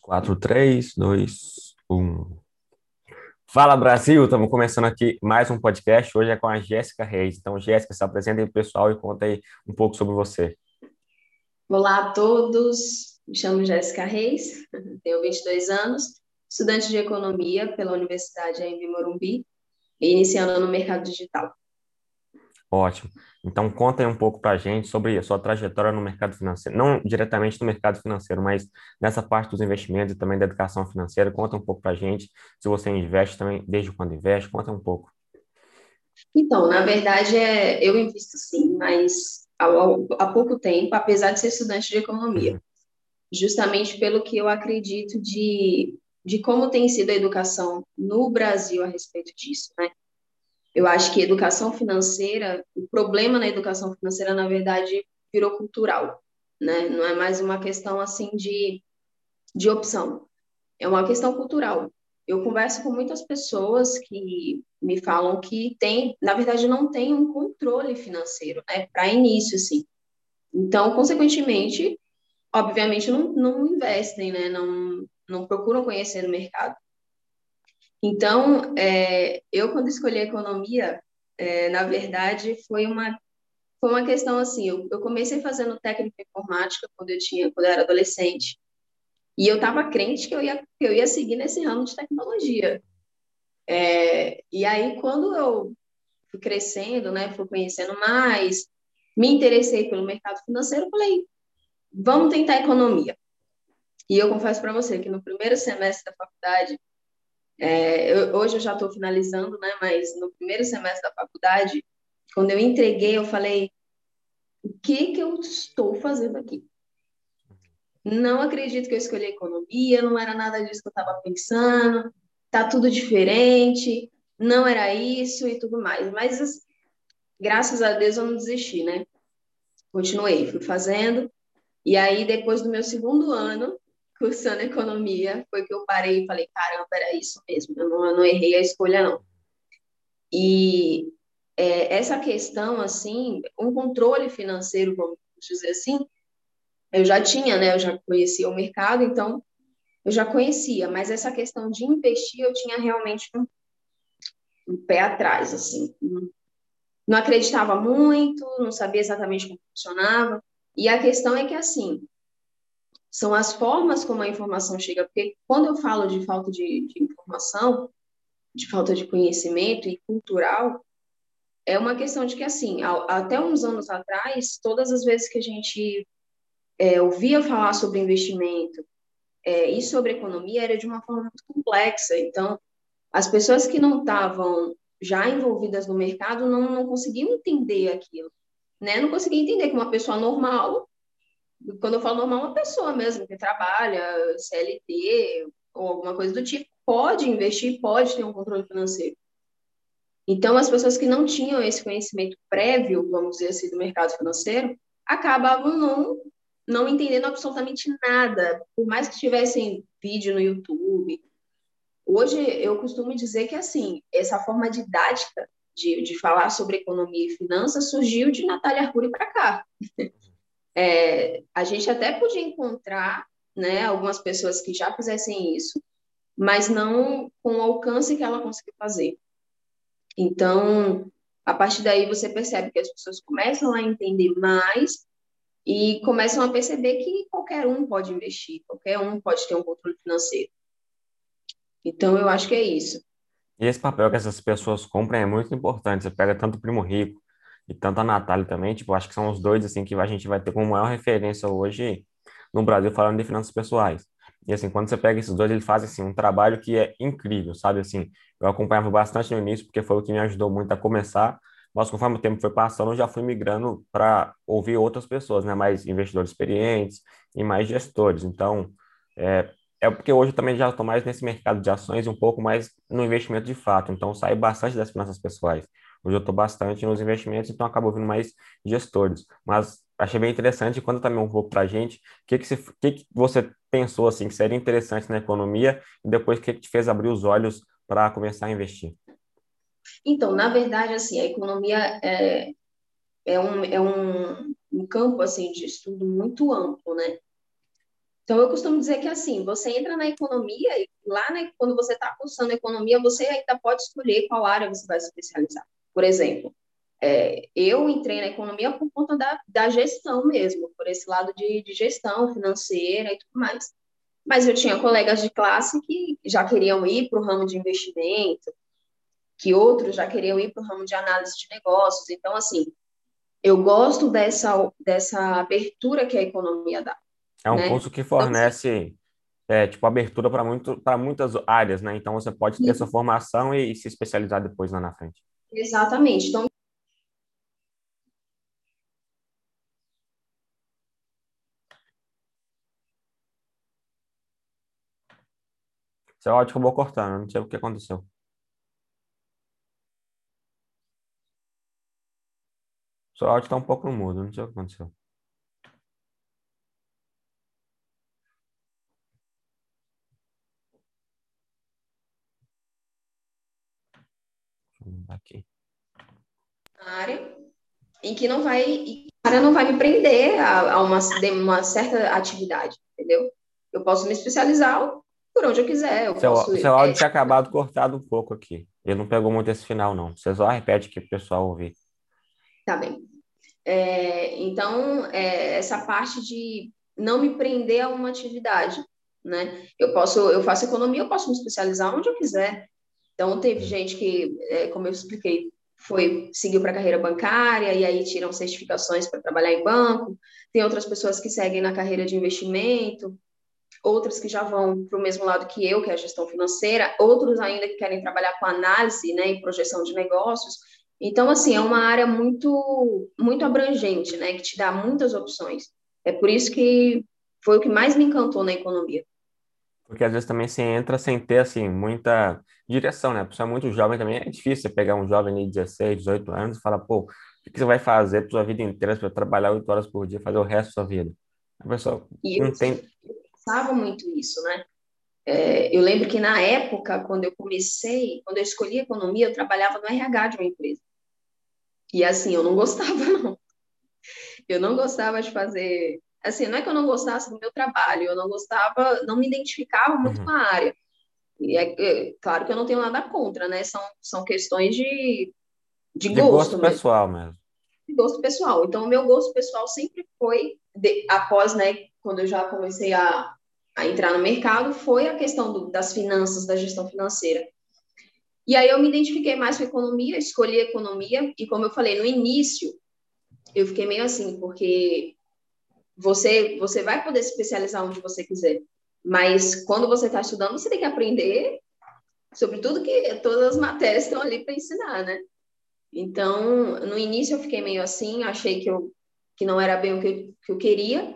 4, 3, 2, 1. Fala Brasil, estamos começando aqui mais um podcast. Hoje é com a Jéssica Reis. Então, Jéssica, se apresenta aí pessoal e conta aí um pouco sobre você. Olá a todos, me chamo Jéssica Reis, tenho 22 anos, estudante de economia pela Universidade em Morumbi e iniciando no mercado digital. Ótimo. Então, conta aí um pouco para a gente sobre a sua trajetória no mercado financeiro, não diretamente no mercado financeiro, mas nessa parte dos investimentos e também da educação financeira. Conta um pouco para a gente se você investe também, desde quando investe, conta um pouco. Então, na verdade, é, eu invisto sim, mas há, pouco tempo, apesar de ser estudante de economia, uhum. justamente pelo que eu acredito de, de como tem sido a educação no Brasil a respeito disso, né? Eu acho que educação financeira, o problema na educação financeira, na verdade, virou cultural, né? Não é mais uma questão assim de, de opção, é uma questão cultural. Eu converso com muitas pessoas que me falam que tem, na verdade, não tem um controle financeiro, né? Para início, sim. Então, consequentemente, obviamente, não, não investem, né? Não, não procuram conhecer no mercado. Então, é, eu quando escolhi economia, é, na verdade, foi uma foi uma questão assim. Eu, eu comecei fazendo técnica informática quando eu tinha quando eu era adolescente e eu estava crente que eu ia que eu ia seguir nesse ramo de tecnologia. É, e aí, quando eu fui crescendo, né, fui conhecendo mais, me interessei pelo mercado financeiro, falei, vamos tentar economia. E eu confesso para você que no primeiro semestre da faculdade é, eu, hoje eu já estou finalizando, né? Mas no primeiro semestre da faculdade, quando eu entreguei, eu falei: o que que eu estou fazendo aqui? Não acredito que eu escolhi economia, não era nada disso que eu estava pensando, tá tudo diferente, não era isso e tudo mais. Mas graças a Deus eu não desisti, né? Continuei, fui fazendo. E aí, depois do meu segundo ano, cursando economia, foi que eu parei e falei, caramba, era isso mesmo, eu não, eu não errei a escolha, não. E é, essa questão, assim, um controle financeiro, vamos dizer assim, eu já tinha, né, eu já conhecia o mercado, então eu já conhecia, mas essa questão de investir, eu tinha realmente um, um pé atrás, assim, não acreditava muito, não sabia exatamente como funcionava, e a questão é que, assim, são as formas como a informação chega, porque quando eu falo de falta de, de informação, de falta de conhecimento e cultural, é uma questão de que, assim, até uns anos atrás, todas as vezes que a gente é, ouvia falar sobre investimento é, e sobre economia, era de uma forma muito complexa. Então, as pessoas que não estavam já envolvidas no mercado não, não conseguiam entender aquilo. Né? Não conseguiam entender que uma pessoa normal quando eu falo normal, uma pessoa mesmo que trabalha, CLT ou alguma coisa do tipo, pode investir, pode ter um controle financeiro. Então, as pessoas que não tinham esse conhecimento prévio, vamos dizer assim, do mercado financeiro, acabavam não, não entendendo absolutamente nada, por mais que tivessem vídeo no YouTube. Hoje, eu costumo dizer que, assim, essa forma didática de, de falar sobre economia e finanças surgiu de Natália Arcuri para cá. É, a gente até podia encontrar né, algumas pessoas que já fizessem isso, mas não com o alcance que ela conseguiu fazer. Então, a partir daí você percebe que as pessoas começam a entender mais e começam a perceber que qualquer um pode investir, qualquer um pode ter um controle financeiro. Então, eu acho que é isso. E esse papel que essas pessoas cumprem é muito importante. Você pega tanto o primo rico, e tanto a Natália também, tipo, acho que são os dois, assim, que a gente vai ter como maior referência hoje no Brasil falando de finanças pessoais. E, assim, quando você pega esses dois, eles fazem, assim, um trabalho que é incrível, sabe? Assim, eu acompanhava bastante no início, porque foi o que me ajudou muito a começar, mas conforme o tempo foi passando, eu já fui migrando para ouvir outras pessoas, né? Mais investidores experientes e mais gestores. Então, é, é porque hoje eu também já estou mais nesse mercado de ações e um pouco mais no investimento de fato. Então, saí bastante das finanças pessoais. Hoje eu estou bastante nos investimentos, então acabo ouvindo mais gestores. Mas achei bem interessante, quando também um pouco para a gente, o que, que, você, que, que você pensou assim, que seria interessante na economia e depois o que, que te fez abrir os olhos para começar a investir? Então, na verdade, assim, a economia é, é, um, é um, um campo assim, de estudo muito amplo, né? Então, eu costumo dizer que, assim, você entra na economia e lá, né, quando você está cursando economia, você ainda pode escolher qual área você vai se especializar. Por exemplo, é, eu entrei na economia por conta da, da gestão mesmo, por esse lado de, de gestão financeira e tudo mais. Mas eu tinha colegas de classe que já queriam ir para o ramo de investimento, que outros já queriam ir para o ramo de análise de negócios. Então, assim, eu gosto dessa, dessa abertura que a economia dá. É um né? curso que fornece, é, tipo, abertura para muitas áreas, né? Então, você pode ter essa formação e, e se especializar depois lá na frente. Exatamente. Então, Seu áudio acabou cortando, não sei o que aconteceu. Seu áudio está um pouco no mudo, não sei o que aconteceu. Aqui. área em que não vai, a área não vai me prender a, a uma, uma certa atividade, entendeu? Eu posso me especializar por onde eu quiser. Eu seu, posso, seu áudio é, tinha acabado cortado um pouco aqui. Ele não pegou muito esse final, não. Você só repete aqui para o pessoal ouvir. Tá bem. É, então, é, essa parte de não me prender a uma atividade, né? Eu posso, eu faço economia, eu posso me especializar onde eu quiser. Então, teve gente que, é, como eu expliquei, foi seguiu para a carreira bancária e aí tiram certificações para trabalhar em banco. Tem outras pessoas que seguem na carreira de investimento outras que já vão para o mesmo lado que eu, que é a gestão financeira, outros ainda que querem trabalhar com análise né, e projeção de negócios. Então, assim, é uma área muito, muito abrangente, né, que te dá muitas opções. É por isso que foi o que mais me encantou na economia. Porque às vezes também você entra sem ter, assim, muita direção, né? A pessoa é muito jovem também, é difícil você pegar um jovem de 16, 18 anos e falar, pô, o que você vai fazer para sua vida inteira, para trabalhar 8 horas por dia, fazer o resto da sua vida? A pessoa e não eu, tem pensava muito isso, né? É, eu lembro que na época, quando eu comecei, quando eu escolhi economia, eu trabalhava no RH de uma empresa. E assim, eu não gostava, não. Eu não gostava de fazer. Assim, não é que eu não gostasse do meu trabalho, eu não gostava, não me identificava muito uhum. com a área. E é, é, claro que eu não tenho nada contra, né? São, são questões de, de, de gosto, gosto pessoal mesmo. De gosto pessoal. Então, o meu gosto pessoal sempre foi, de, após, né, quando eu já comecei a, a entrar no mercado, foi a questão do, das finanças, da gestão financeira. E aí eu me identifiquei mais com economia, escolhi economia, e como eu falei no início, eu fiquei meio assim, porque você, você vai poder se especializar onde você quiser, mas quando você está estudando, você tem que aprender sobre tudo que todas as matérias estão ali para ensinar, né? Então, no início eu fiquei meio assim, achei que eu que não era bem o que, que eu queria,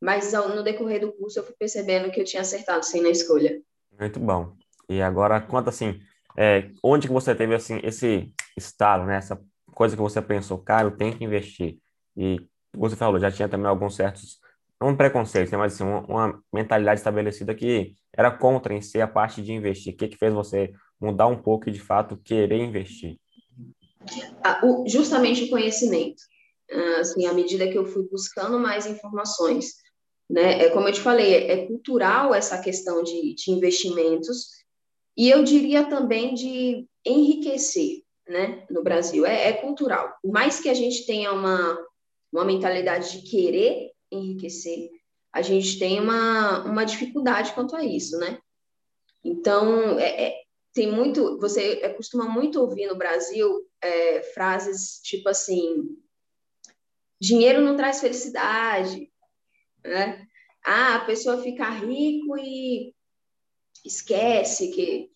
mas no decorrer do curso eu fui percebendo que eu tinha acertado sim na escolha. Muito bom. E agora conta assim, é, onde que você teve assim esse estalo, né? Essa coisa que você pensou, cara, eu tenho que investir. E você falou, já tinha também alguns certos não um preconceito, né, mas assim, uma, uma, mentalidade estabelecida que era contra em si a parte de investir. O que que fez você mudar um pouco e de fato querer investir? Ah, o, justamente o conhecimento. Ah, assim, à medida que eu fui buscando mais informações né? É como eu te falei, é cultural essa questão de, de investimentos e eu diria também de enriquecer, né? No Brasil é, é cultural. Por mais que a gente tenha uma uma mentalidade de querer enriquecer, a gente tem uma, uma dificuldade quanto a isso, né? Então, é, é, tem muito, você é, costuma muito ouvir no Brasil é, frases tipo assim, dinheiro não traz felicidade, né? Ah, a pessoa fica rico e esquece que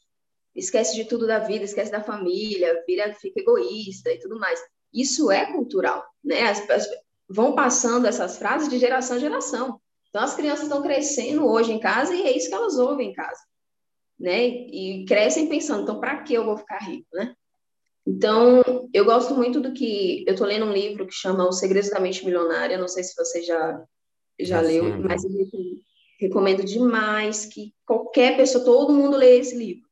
esquece de tudo da vida, esquece da família, vira, fica egoísta e tudo mais. Isso é cultural, né? As, as, vão passando essas frases de geração em geração. Então as crianças estão crescendo hoje em casa e é isso que elas ouvem em casa, né? E crescem pensando, então para que eu vou ficar rico, né? Então, eu gosto muito do que eu estou lendo um livro que chama Os Segredos da Mente Milionária, não sei se você já já leu, sim. mas eu recomendo demais que qualquer pessoa, todo mundo leia esse livro.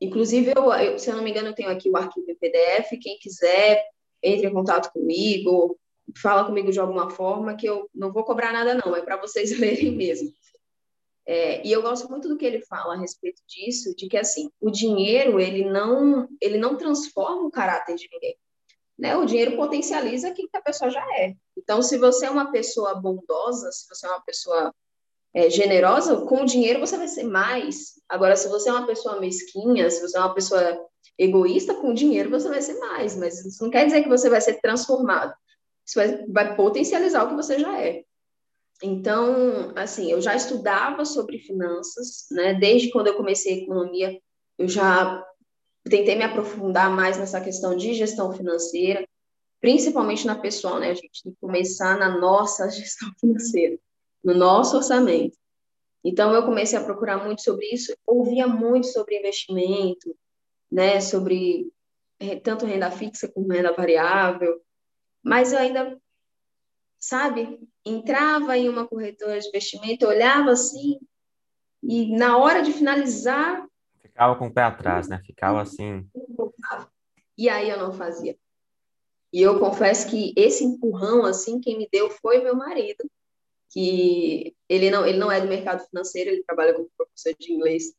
Inclusive, eu, eu, se eu não me engano, eu tenho aqui o arquivo em PDF. Quem quiser, entre em contato comigo, fala comigo de alguma forma, que eu não vou cobrar nada, não, é para vocês lerem mesmo. É, e eu gosto muito do que ele fala a respeito disso, de que assim, o dinheiro ele não ele não transforma o caráter de ninguém. Né? O dinheiro potencializa aquilo que a pessoa já é. Então, se você é uma pessoa bondosa, se você é uma pessoa é, generosa, com o dinheiro você vai ser mais. Agora, se você é uma pessoa mesquinha, se você é uma pessoa egoísta, com dinheiro você vai ser mais. Mas isso não quer dizer que você vai ser transformado. Isso vai, vai potencializar o que você já é. Então, assim, eu já estudava sobre finanças, né? Desde quando eu comecei economia, eu já tentei me aprofundar mais nessa questão de gestão financeira, principalmente na pessoal, né? A gente tem que começar na nossa gestão financeira, no nosso orçamento. Então, eu comecei a procurar muito sobre isso, ouvia muito sobre investimento, né? Sobre eh, tanto renda fixa como renda variável, mas eu ainda sabe? Entrava em uma corretora de investimento, olhava assim, e na hora de finalizar. Ficava com o pé atrás, né? Ficava assim. E aí eu não fazia. E eu confesso que esse empurrão, assim, quem me deu foi meu marido, que ele não, ele não é do mercado financeiro, ele trabalha como professor de inglês.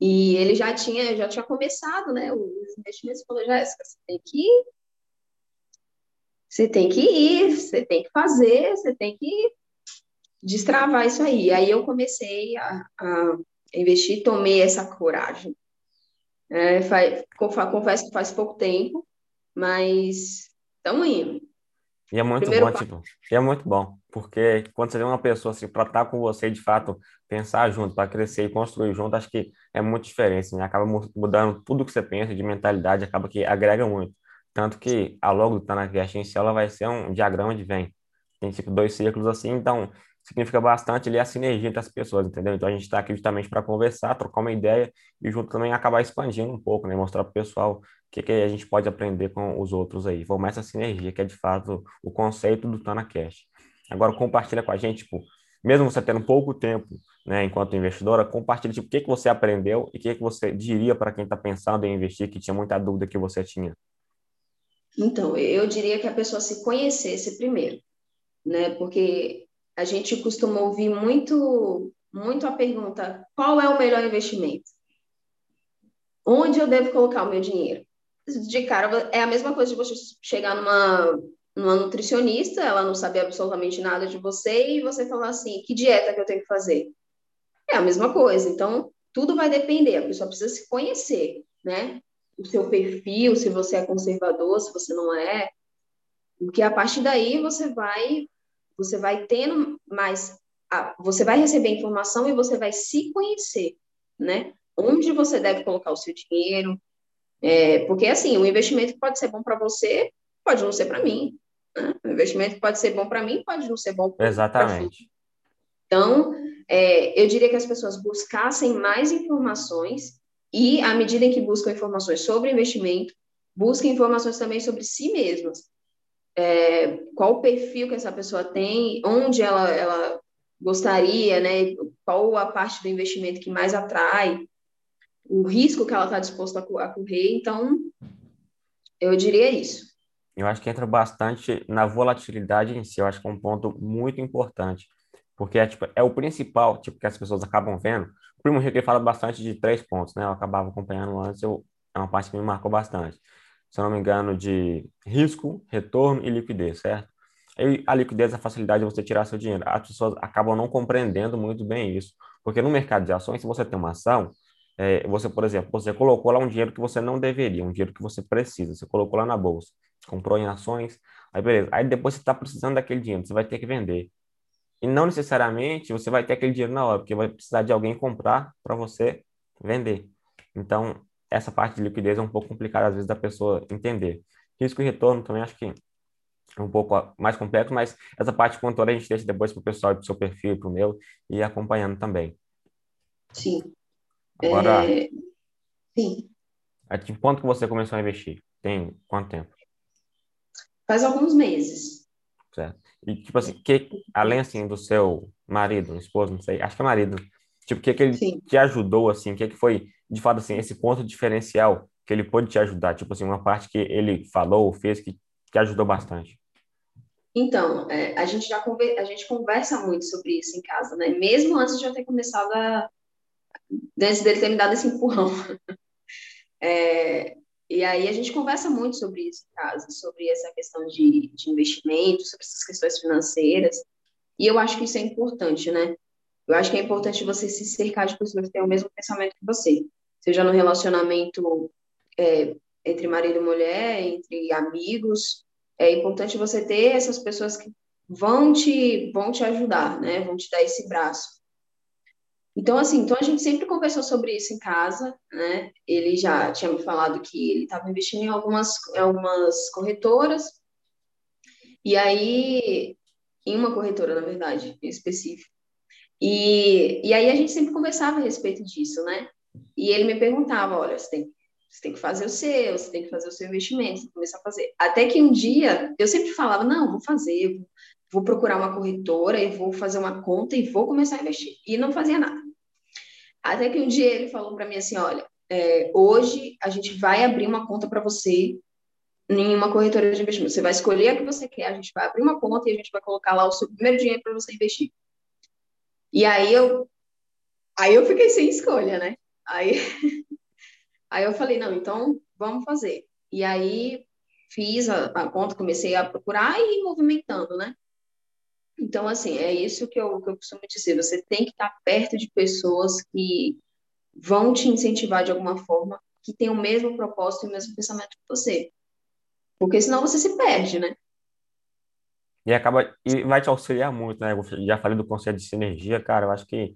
E ele já tinha, já tinha começado, né, os investimentos, falou, Jéssica, você tem que você tem que ir, você tem que fazer, você tem que destravar isso aí. Aí eu comecei a, a investir, tomei essa coragem. É, faz, confesso que faz pouco tempo, mas estamos indo. E é muito Primeiro bom, tipo, e é muito bom, porque quando você vê uma pessoa assim, para estar com você, de fato, pensar junto, para crescer e construir junto, acho que é muito diferente, né? Acaba mudando tudo que você pensa de mentalidade, acaba que agrega muito. Tanto que a logo do Tanakashi em si, ela vai ser um diagrama de Venn. Tem tipo dois círculos assim, então significa bastante ali a sinergia entre as pessoas, entendeu? Então a gente está aqui justamente para conversar, trocar uma ideia e junto também acabar expandindo um pouco, né? Mostrar para o pessoal o que, que a gente pode aprender com os outros aí. Formar essa sinergia, que é de fato o conceito do Tanakashi. Agora compartilha com a gente, tipo, mesmo você tendo pouco tempo, né, enquanto investidora, compartilha tipo, o que, que você aprendeu e o que, que você diria para quem está pensando em investir, que tinha muita dúvida que você tinha. Então, eu diria que a pessoa se conhecesse primeiro, né? Porque a gente costuma ouvir muito, muito a pergunta: qual é o melhor investimento? Onde eu devo colocar o meu dinheiro? De cara, é a mesma coisa de você chegar numa, numa nutricionista, ela não sabe absolutamente nada de você, e você falar assim: que dieta que eu tenho que fazer? É a mesma coisa. Então, tudo vai depender, a pessoa precisa se conhecer, né? o seu perfil, se você é conservador, se você não é, porque a partir daí você vai você vai tendo mais você vai receber informação e você vai se conhecer, né? Onde você deve colocar o seu dinheiro, é, porque assim, o investimento pode ser bom para você, pode não ser para mim. Né? O investimento pode ser bom para mim, pode não ser bom para Exatamente. Então, é, eu diria que as pessoas buscassem mais informações e, à medida em que buscam informações sobre investimento, busquem informações também sobre si mesmas. É, qual o perfil que essa pessoa tem, onde ela, ela gostaria, né? Qual a parte do investimento que mais atrai, o risco que ela está disposta a, correr. Então, eu diria isso. Eu acho que entra bastante na volatilidade em si. Eu acho que é um ponto muito importante, porque é, tipo, é o principal tipo, que as pessoas acabam vendo o Primo Rico fala bastante de três pontos, né? Eu acabava acompanhando antes, eu, é uma parte que me marcou bastante. Se eu não me engano, de risco, retorno e liquidez, certo? E a liquidez é a facilidade de você tirar seu dinheiro. As pessoas acabam não compreendendo muito bem isso. Porque no mercado de ações, se você tem uma ação, é, você, por exemplo, você colocou lá um dinheiro que você não deveria, um dinheiro que você precisa, você colocou lá na bolsa, comprou em ações, aí beleza. Aí depois você está precisando daquele dinheiro, você vai ter que vender. E não necessariamente você vai ter aquele dinheiro na hora, porque vai precisar de alguém comprar para você vender. Então, essa parte de liquidez é um pouco complicada às vezes da pessoa entender. Risco e retorno também acho que é um pouco mais complexo, mas essa parte contora a gente deixa depois para o pessoal do seu perfil, para o meu, e acompanhando também. Sim. Agora, é... sim. A que ponto que você começou a investir? Tem quanto tempo? Faz alguns meses. Certo. E, tipo assim, que, além, assim, do seu marido, esposo, não sei, acho que é marido, tipo, o que que ele Sim. te ajudou, assim, o que que foi, de fato, assim, esse ponto diferencial que ele pôde te ajudar, tipo assim, uma parte que ele falou, fez, que, que ajudou bastante? Então, é, a gente já conver, a gente conversa muito sobre isso em casa, né? Mesmo antes de eu ter começado a, antes dele ter me dado esse empurrão. É, e aí a gente conversa muito sobre isso em casa, sobre essa questão de, de investimento, sobre essas questões financeiras. E eu acho que isso é importante, né? Eu acho que é importante você se cercar de pessoas que têm o mesmo pensamento que você, seja no relacionamento é, entre marido e mulher, entre amigos. É importante você ter essas pessoas que vão te, vão te ajudar, né? Vão te dar esse braço. Então, assim, então a gente sempre conversou sobre isso em casa, né? Ele já tinha me falado que ele estava investindo em algumas, algumas corretoras, e aí, em uma corretora, na verdade, em específico. E, e aí a gente sempre conversava a respeito disso, né? E ele me perguntava, olha, você tem, você tem que fazer o seu, você tem que fazer o seu investimento, você começar a fazer. Até que um dia, eu sempre falava, não, vou fazer, vou procurar uma corretora e vou fazer uma conta e vou começar a investir. E não fazia nada. Até que um dia ele falou para mim assim, olha, é, hoje a gente vai abrir uma conta para você em uma corretora de investimento. Você vai escolher a que você quer, a gente vai abrir uma conta e a gente vai colocar lá o seu primeiro dinheiro para você investir. E aí eu, aí eu fiquei sem escolha, né? Aí, aí eu falei, não, então vamos fazer. E aí fiz a, a conta, comecei a procurar e movimentando, né? Então, assim, é isso que eu, que eu costumo dizer. Você tem que estar perto de pessoas que vão te incentivar de alguma forma, que tem o mesmo propósito e o mesmo pensamento que você. Porque senão você se perde, né? E acaba e vai te auxiliar muito, né? Eu já falei do conceito de sinergia, cara. Eu acho que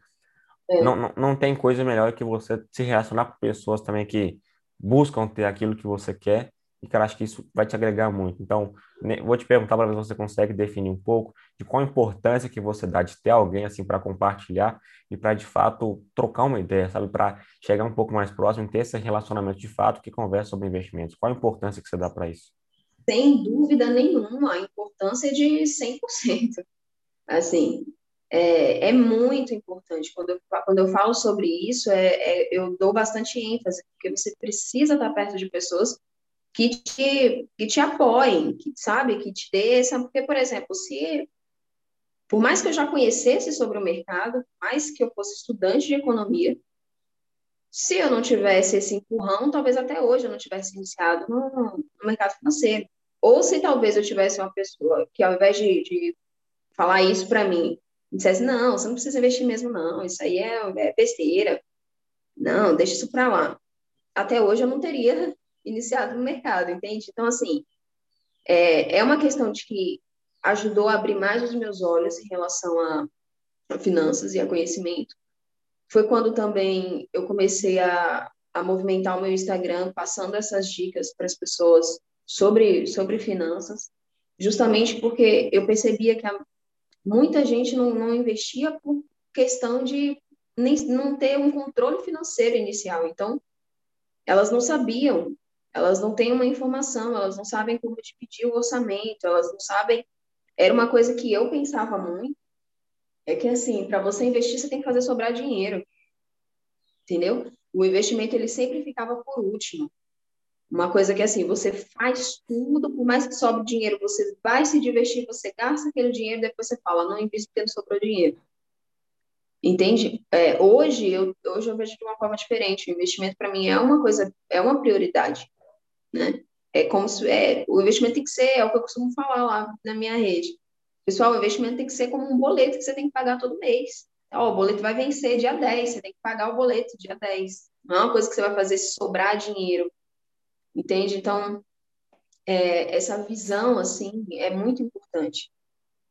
é. não, não, não tem coisa melhor que você se relacionar com pessoas também que buscam ter aquilo que você quer e, cara, acho que isso vai te agregar muito. Então, vou te perguntar para ver se você consegue definir um pouco de qual a importância que você dá de ter alguém assim para compartilhar e para de fato trocar uma ideia, sabe? Para chegar um pouco mais próximo, ter esse relacionamento de fato que conversa sobre investimentos. Qual a importância que você dá para isso? Sem dúvida nenhuma, a importância de 100%. Assim, é, é, muito importante. Quando eu, quando eu falo sobre isso, é, é, eu dou bastante ênfase, porque você precisa estar perto de pessoas que te, que te apoiem, que sabe, que te dê essa. Porque, por exemplo, se por mais que eu já conhecesse sobre o mercado, mais que eu fosse estudante de economia, se eu não tivesse esse empurrão, talvez até hoje eu não tivesse iniciado no, no mercado financeiro. Ou se talvez eu tivesse uma pessoa que, ao invés de, de falar isso para mim, dissesse: não, você não precisa investir mesmo, não, isso aí é, é besteira. Não, deixa isso para lá. Até hoje eu não teria iniciado no mercado, entende? Então, assim, é, é uma questão de que ajudou a abrir mais os meus olhos em relação a, a finanças e a conhecimento. Foi quando também eu comecei a, a movimentar o meu Instagram, passando essas dicas para as pessoas sobre, sobre finanças, justamente porque eu percebia que a, muita gente não, não investia por questão de nem, não ter um controle financeiro inicial. Então, elas não sabiam elas não têm uma informação, elas não sabem como dividir o orçamento, elas não sabem. Era uma coisa que eu pensava muito, é que assim, para você investir, você tem que fazer sobrar dinheiro. Entendeu? O investimento ele sempre ficava por último. Uma coisa que assim, você faz tudo, por mais que sobre dinheiro, você vai se divertir, você gasta aquele dinheiro, depois você fala, não invisto porque não sobrou dinheiro. Entende? É, hoje, eu, hoje eu vejo de uma forma diferente. O investimento para mim é uma coisa, é uma prioridade né? É como se é, o investimento tem que ser, é o que eu costumo falar lá na minha rede. Pessoal, o investimento tem que ser como um boleto que você tem que pagar todo mês. O boleto vai vencer dia 10, você tem que pagar o boleto dia 10. Não é uma coisa que você vai fazer se sobrar dinheiro. Entende? Então, é, essa visão, assim, é muito importante.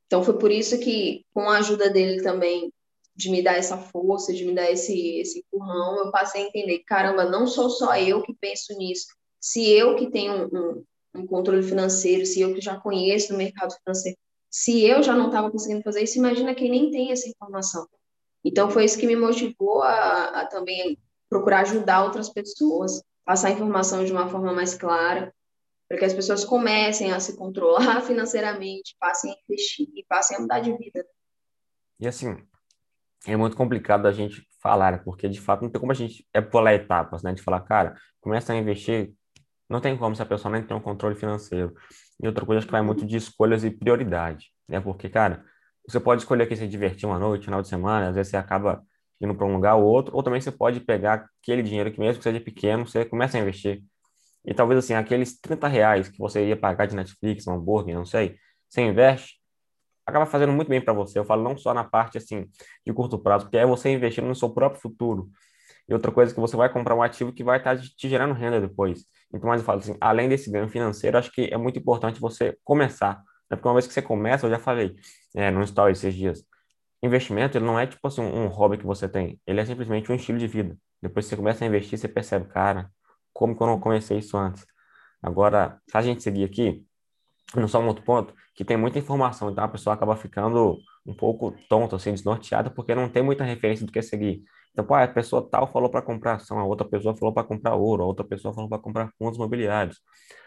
Então, foi por isso que, com a ajuda dele também, de me dar essa força, de me dar esse, esse empurrão, eu passei a entender, caramba, não sou só eu que penso nisso, se eu que tenho um, um controle financeiro, se eu que já conheço o mercado financeiro, se eu já não estava conseguindo fazer isso, imagina quem nem tem essa informação. Então, foi isso que me motivou a, a também procurar ajudar outras pessoas, passar a informação de uma forma mais clara, para que as pessoas comecem a se controlar financeiramente, passem a investir e passem a mudar de vida. E assim, é muito complicado a gente falar, porque de fato não tem como a gente é pular etapas, né? De falar, cara, começa a investir Não tem como se a pessoa nem tem um controle financeiro. E outra coisa, acho que vai muito de escolhas e prioridade, né? Porque, cara, você pode escolher aqui se divertir uma noite, final de semana, às vezes você acaba indo para um lugar ou outro, ou também você pode pegar aquele dinheiro que mesmo que seja pequeno, você começa a investir. E talvez assim, aqueles 30 reais que você ia pagar de Netflix, um hambúrguer, não sei, você investe, acaba fazendo muito bem para você. Eu falo não só na parte assim de curto prazo, porque é você investindo no seu próprio futuro. E outra coisa é que você vai comprar um ativo que vai estar te gerando renda depois. Então, mas eu falo assim, além desse ganho financeiro, acho que é muito importante você começar. Né? Porque uma vez que você começa, eu já falei é, no story esses dias, investimento ele não é tipo assim um, hobby que você tem, ele é simplesmente um estilo de vida. Depois que você começa a investir, você percebe, cara, como que eu não comecei isso antes? Agora, se a gente seguir aqui, não só um outro ponto, que tem muita informação, então a pessoa acaba ficando um pouco tonta, assim, desnorteada, porque não tem muita referência do que seguir. Então, pô, a pessoa tal falou para comprar ação, a outra pessoa falou para comprar ouro, a outra pessoa falou para comprar fundos imobiliários.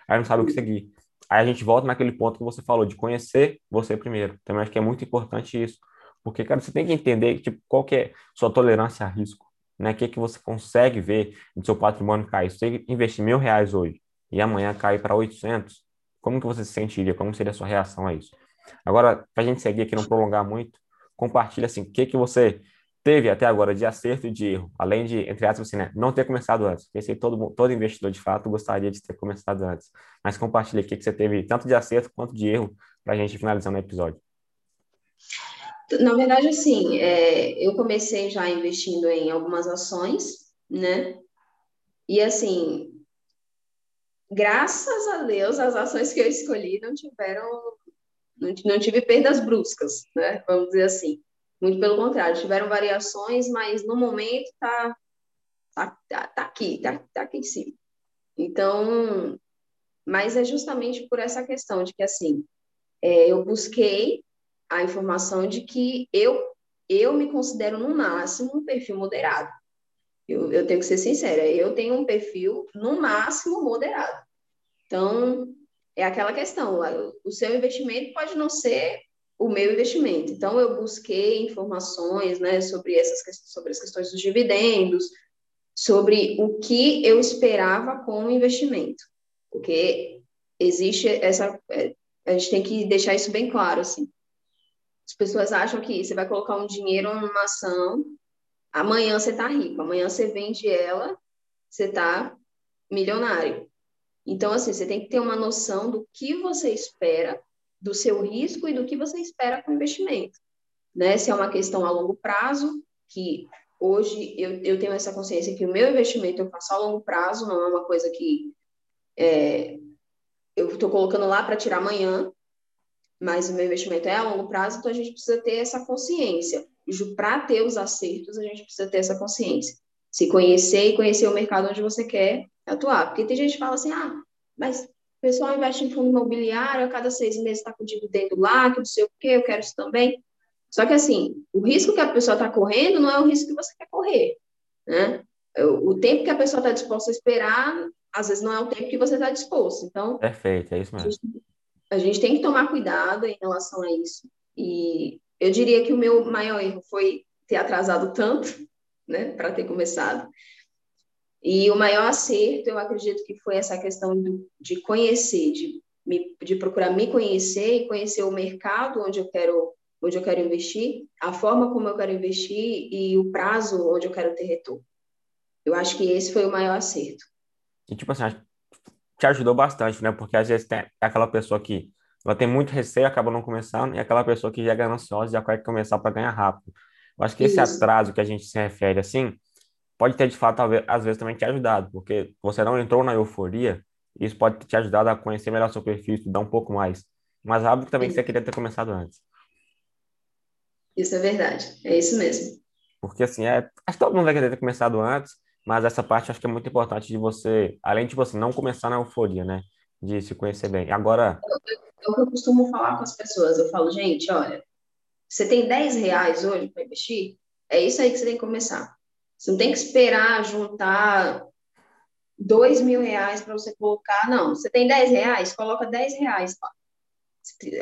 Aí não sabe o que seguir. Aí a gente volta naquele ponto que você falou, de conhecer você primeiro. Também acho que é muito importante isso. Porque, cara, você tem que entender tipo, qual que é sua tolerância a risco. Né? O que, que você consegue ver no seu patrimônio cair. Se você investir mil reais hoje e amanhã cair para 800, como que você se sentiria? Como seria a sua reação a isso? Agora, para a gente seguir aqui, não prolongar muito, compartilha assim, o que, que você teve até agora de acerto e de erro, além de, entre aspas, assim, né, não ter começado antes. Porque sei todo, todo investidor, de fato, gostaria de ter começado antes. Mas compartilha o que, que você teve tanto de acerto quanto de erro para a gente finalizar o episódio. Na verdade, assim, é, eu comecei já investindo em algumas ações, né? E assim, graças a Deus, as ações que eu escolhi não tiveram, não, não tive perdas bruscas, né? Vamos dizer assim. Muito pelo contrário, tiveram variações, mas no momento tá, tá, tá, tá aqui, tá, tá aqui em cima. Então, mas é justamente por essa questão de que, assim, é, eu busquei a informação de que eu, eu me considero, no máximo, um perfil moderado. Eu, eu tenho que ser sincera, eu tenho um perfil, no máximo, moderado. Então, é aquela questão, o seu investimento pode não ser o meu investimento. Então, eu busquei informações né, sobre, essas, sobre as questões dos dividendos, sobre o que eu esperava com o investimento. Porque existe essa. É, a gente tem que deixar isso bem claro, assim. As pessoas acham que você vai colocar um dinheiro numa ação, amanhã você está rico, amanhã você vende ela, você está milionário. Então, assim, você tem que ter uma noção do que você espera, do seu risco e do que você espera com o investimento. Né? Se é uma questão a longo prazo, que hoje eu, eu tenho essa consciência que o meu investimento eu faço a longo prazo, não é uma coisa que é, eu estou colocando lá para tirar amanhã, mas o meu investimento é a longo prazo, então a gente precisa ter essa consciência. Para ter os acertos, a gente precisa ter essa consciência. Se conhecer e conhecer o mercado onde você quer atuar. Porque tem gente que fala assim, ah, mas o pessoal investe em fundo imobiliário, a cada seis meses está com dividendo lá, que não sei o quê, eu quero isso também. Só que, assim, o risco que a pessoa está correndo não é o risco que você quer correr, né? O tempo que a pessoa está disposta a esperar, às vezes não é o tempo que você está disposto. Então, perfeito, é isso mesmo a gente tem que tomar cuidado em relação a isso. E eu diria que o meu maior erro foi ter atrasado tanto, né, para ter começado. E o maior acerto, eu acredito que foi essa questão do, de conhecer, de, me, de procurar me conhecer e conhecer o mercado onde eu quero onde eu quero investir, a forma como eu quero investir e o prazo onde eu quero ter retorno. Eu acho que esse foi o maior acerto. E tipo assim, te ajudou bastante, né? Porque às vezes tem aquela pessoa que ela tem muito receio, acaba não começando, e aquela pessoa que já é gananciosa já quer começar para ganhar rápido. Eu acho que esse Isso. atraso que a gente se refere assim, pode ter de fato, às vezes, também te ajudado, porque você não entrou na euforia, isso pode te ajudar a conhecer melhor seu perfil, estudar um pouco mais. Mas rápido também que você queria ter começado antes. Isso é verdade, é isso mesmo. Porque assim, é, acho que todo mundo vai querer ter começado antes, mas essa parte acho que é muito importante de você, além de você não começar na euforia, né? De se conhecer bem. Agora. É o que eu costumo falar com as pessoas. Eu falo, gente, olha, você tem 10 reais hoje para investir? É isso aí que você tem que começar. Você não tem que esperar juntar 2 mil reais para você colocar, não. Você tem 10 reais? Coloca 10 reais.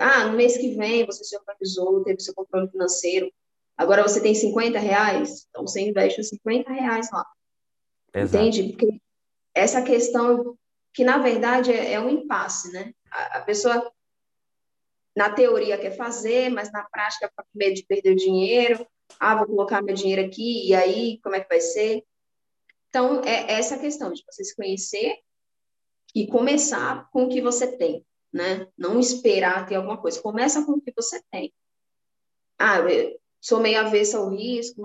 Ah, no mês que vem você se organizou, teve seu controle financeiro. Agora você tem 50 reais? Então você investe os 50 reais lá. Exato. Entende? Porque essa questão que na verdade é, é um impasse, né? A, a, pessoa, na teoria, quer fazer, mas na prática fica com medo de perder o dinheiro. Ah, vou colocar meu dinheiro aqui, e aí, como é que vai ser? Então, é essa questão de você se conhecer e começar com o que você tem, né? Não esperar ter alguma coisa. Começa com o que você tem. Ah, eu sou meio avessa ao risco,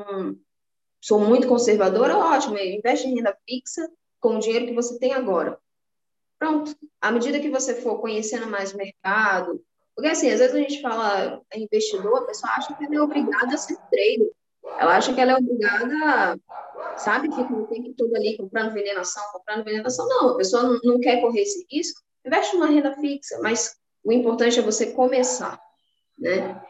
sou muito conservadora, ótimo, investe em renda fixa com o dinheiro que você tem agora. Pronto. À medida que você for conhecendo mais o mercado, porque assim, às vezes a gente fala é investidor, a pessoa acha que ela é obrigada a ser trader. Ela acha que ela é obrigada, sabe, fica o tempo todo ali comprando vendendo ação, comprando vendendo ação. Não, a pessoa não quer correr esse risco, investe numa renda fixa, mas o importante é você começar, né?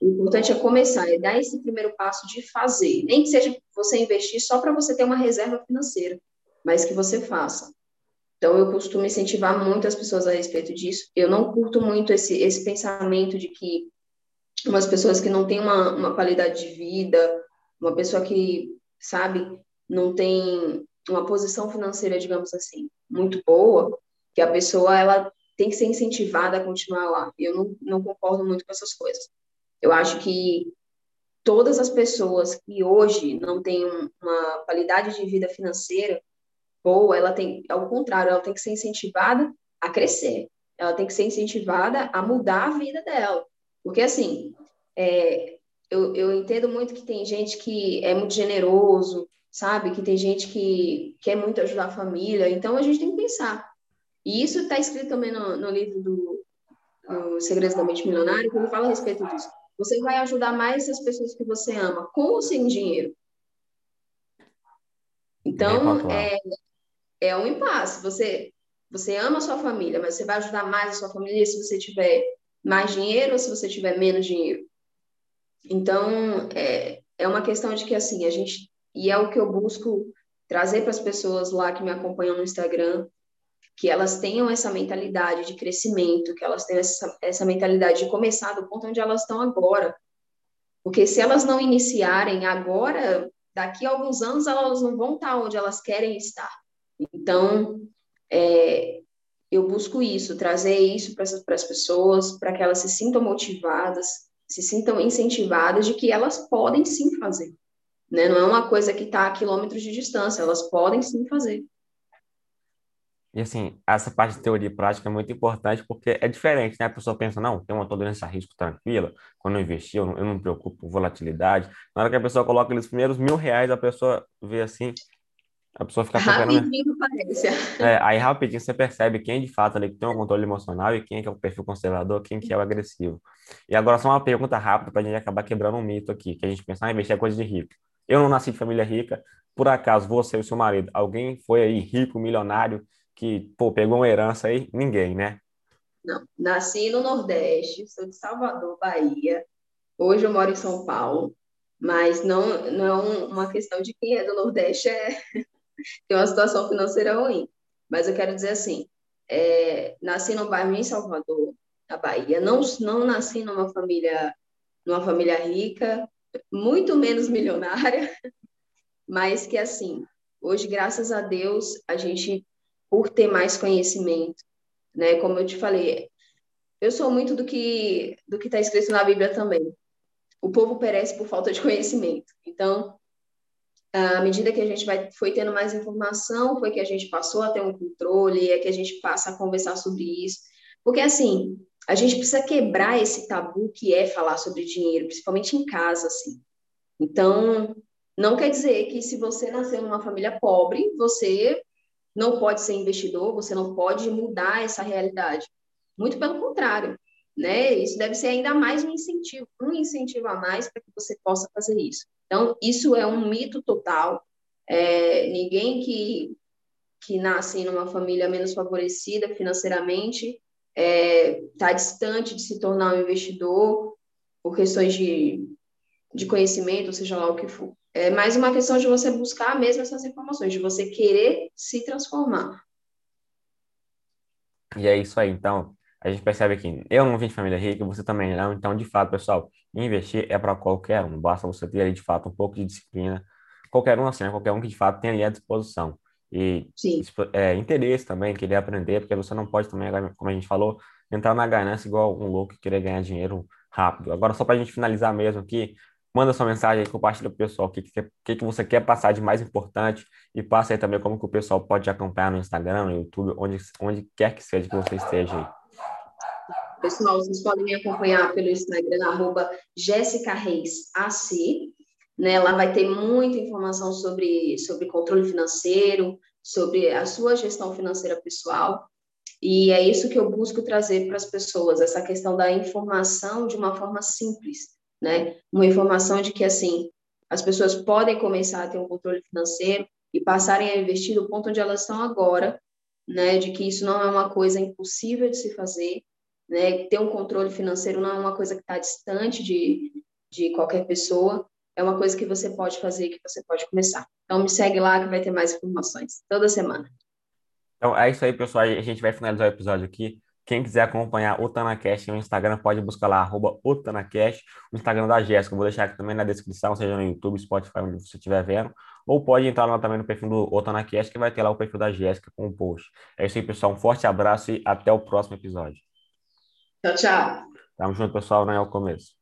O importante é começar, é dar esse primeiro passo de fazer. Nem que seja você investir só para você ter uma reserva financeira, mas que você faça. Então, eu costumo incentivar muito as pessoas a respeito disso. Eu não curto muito esse, esse pensamento de que umas pessoas que não têm uma, uma qualidade de vida, uma pessoa que, sabe, não tem uma posição financeira, digamos assim, muito boa, que a pessoa ela tem que ser incentivada a continuar lá. Eu não, não concordo muito com essas coisas. Eu acho que todas as pessoas que hoje não têm uma qualidade de vida financeira boa, ela tem, ao contrário, ela tem que ser incentivada a crescer. Ela tem que ser incentivada a mudar a vida dela. Porque, assim, é, eu, eu entendo muito que tem gente que é muito generoso, sabe? Que tem gente que quer muito ajudar a família. Então, a gente tem que pensar. E isso está escrito também no, no livro do, do Segredos da Mente Milionária, que ele fala a respeito disso. Você vai ajudar mais as pessoas que você ama, com ou sem dinheiro. Então, é, é um impasse. Você, você ama a sua família, mas você vai ajudar mais a sua família se você tiver mais dinheiro ou se você tiver menos dinheiro. Então, é, é uma questão de que, assim, a gente... E é o que eu busco trazer para as pessoas lá que me acompanham no Instagram, que elas tenham essa mentalidade de crescimento, que elas tenham essa, essa mentalidade de começar do ponto onde elas estão agora. Porque se elas não iniciarem agora, daqui a alguns anos elas não vão estar onde elas querem estar. Então, é, eu busco isso, trazer isso para as pessoas, para que elas se sintam motivadas, se sintam incentivadas de que elas podem sim fazer. Né? Não é uma coisa que está a quilômetros de distância, elas podem sim fazer. E assim, essa parte de teoria e prática é muito importante porque é diferente, né? A pessoa pensa, não, tem uma tolerância a risco tranquila, quando eu investir, eu não, eu não me preocupo com volatilidade. Na hora que a pessoa coloca aqueles primeiros mil reais, a pessoa vê assim, a pessoa fica focando... Rapidinho parece. É, aí rapidinho você percebe quem de fato ali tem um controle emocional e quem é, que é o perfil conservador, quem que é o agressivo. E agora só uma pergunta rápida para a gente acabar quebrando um mito aqui, que a gente pensa, ah, investir é coisa de rico. Eu não nasci de família rica, por acaso você e o seu marido, alguém foi aí rico, milionário, que, pô, pegou uma herança aí? Ninguém, né? Não, nasci no Nordeste, sou de Salvador, Bahia. Hoje eu moro em São Paulo, mas não, não é uma questão de quem é do Nordeste é tem uma situação financeira ruim. Mas eu quero dizer assim, é, nasci no bairro em Salvador, na Bahia. Não, não nasci numa família, numa família rica, muito menos milionária, mas que assim, hoje, graças a Deus, a gente por ter mais conhecimento, né? Como eu te falei, eu sou muito do que do que está escrito na Bíblia também. O povo perece por falta de conhecimento. Então, à medida que a gente vai, foi tendo mais informação, foi que a gente passou a ter um controle, é que a gente passa a conversar sobre isso. Porque, assim, a gente precisa quebrar esse tabu que é falar sobre dinheiro, principalmente em casa, assim. Então, não quer dizer que se você nasceu numa família pobre, você não pode ser investidor, você não pode mudar essa realidade. Muito pelo contrário, né? Isso deve ser ainda mais um incentivo, um incentivo a mais para que você possa fazer isso. Então, isso é um mito total. É, ninguém que, que nasce numa família menos favorecida financeiramente está é, tá distante de se tornar um investidor por questões de, de conhecimento, seja lá o que for. É mais uma questão de você buscar mesmo essas informações, de você querer se transformar. E é isso aí. Então, a gente percebe que eu não vim de família rica, você também não. Então, de fato, pessoal, investir é para qualquer um. Basta você ter ali, de fato, um pouco de disciplina. Qualquer um, assim, né? qualquer um que de fato tenha ali à disposição. e é, interesse também, querer aprender, porque você não pode também, como a gente falou, entrar na ganância igual um louco e querer ganhar dinheiro rápido. Agora, só para a gente finalizar mesmo aqui, manda sua mensagem compartilha com o pessoal o que, que, que você quer passar de mais importante e passa aí também como que o pessoal pode te acompanhar no Instagram, no YouTube, onde, onde quer que seja que você esteja aí. Pessoal, vocês podem me acompanhar pelo Instagram, arroba Jéssica Reis AC. Né? Lá vai ter muita informação sobre, sobre controle financeiro, sobre a sua gestão financeira pessoal. E é isso que eu busco trazer para as pessoas, essa questão da informação de uma forma simples, né? Uma informação de que, assim, as pessoas podem começar a ter um controle financeiro e passarem a investir do ponto onde elas estão agora, né? De que isso não é uma coisa impossível de se fazer, né? Ter um controle financeiro não é uma coisa que está distante de, de qualquer pessoa, é uma coisa que você pode fazer, que você pode começar. Então, me segue lá que vai ter mais informações toda semana. Então, é isso aí, pessoal. A gente vai finalizar o episódio aqui. Quem quiser acompanhar o TanaCast no Instagram, pode buscar lá, arroba o TanaCast, o Instagram da Jéssica. Vou deixar aqui também na descrição, seja no YouTube, Spotify, onde você estiver vendo. Ou pode entrar lá também no perfil do Otanacast, que vai ter lá o perfil da Jéssica com o post. É isso aí, pessoal. Um forte abraço e até o próximo episódio. Tchau, tchau. Tamo junto, pessoal. Não é o começo.